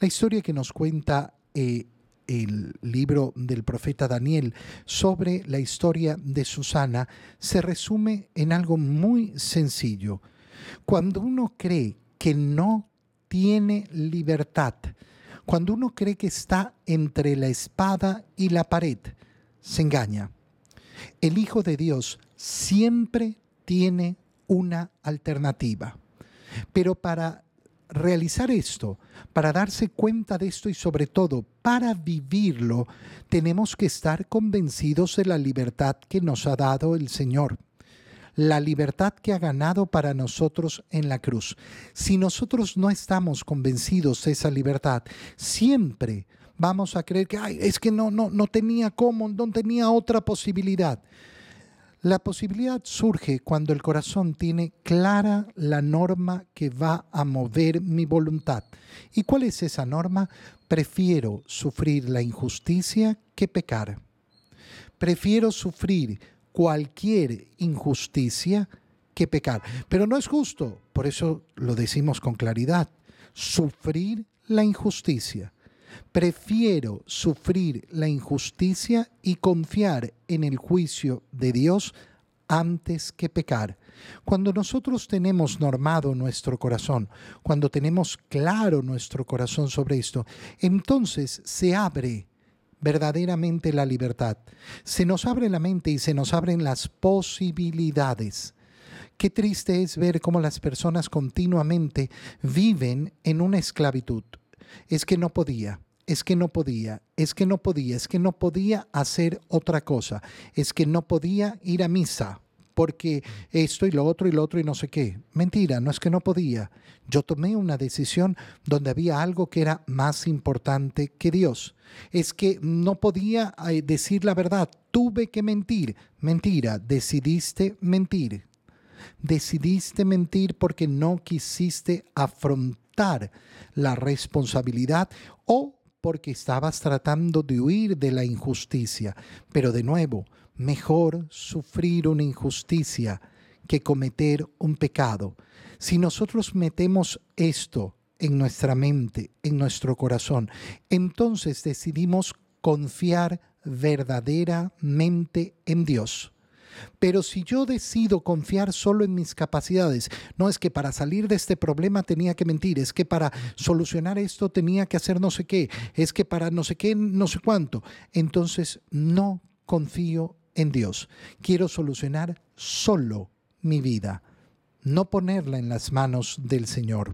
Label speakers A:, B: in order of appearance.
A: La historia que nos cuenta eh, el libro del profeta Daniel sobre la historia de Susana se resume en algo muy sencillo. Cuando uno cree que no tiene libertad, cuando uno cree que está entre la espada y la pared, se engaña. El Hijo de Dios siempre tiene una alternativa. Pero para realizar esto, para darse cuenta de esto y sobre todo para vivirlo, tenemos que estar convencidos de la libertad que nos ha dado el Señor la libertad que ha ganado para nosotros en la cruz. Si nosotros no estamos convencidos de esa libertad, siempre vamos a creer que es que no, no, no tenía cómo, no tenía otra posibilidad. La posibilidad surge cuando el corazón tiene clara la norma que va a mover mi voluntad. ¿Y cuál es esa norma? Prefiero sufrir la injusticia que pecar. Prefiero sufrir cualquier injusticia que pecar. Pero no es justo, por eso lo decimos con claridad, sufrir la injusticia. Prefiero sufrir la injusticia y confiar en el juicio de Dios antes que pecar. Cuando nosotros tenemos normado nuestro corazón, cuando tenemos claro nuestro corazón sobre esto, entonces se abre verdaderamente la libertad. Se nos abre la mente y se nos abren las posibilidades. Qué triste es ver cómo las personas continuamente viven en una esclavitud. Es que no podía, es que no podía, es que no podía, es que no podía hacer otra cosa, es que no podía ir a misa, porque esto y lo otro y lo otro y no sé qué. Mentira, no es que no podía. Yo tomé una decisión donde había algo que era más importante que Dios. Es que no podía eh, decir la verdad, tuve que mentir. Mentira, decidiste mentir. Decidiste mentir porque no quisiste afrontar la responsabilidad o porque estabas tratando de huir de la injusticia. Pero de nuevo, mejor sufrir una injusticia que cometer un pecado. Si nosotros metemos esto en nuestra mente, en nuestro corazón, entonces decidimos confiar verdaderamente en Dios. Pero si yo decido confiar solo en mis capacidades, no es que para salir de este problema tenía que mentir, es que para solucionar esto tenía que hacer no sé qué, es que para no sé qué, no sé cuánto, entonces no confío en Dios. Quiero solucionar solo mi vida, no ponerla en las manos del Señor.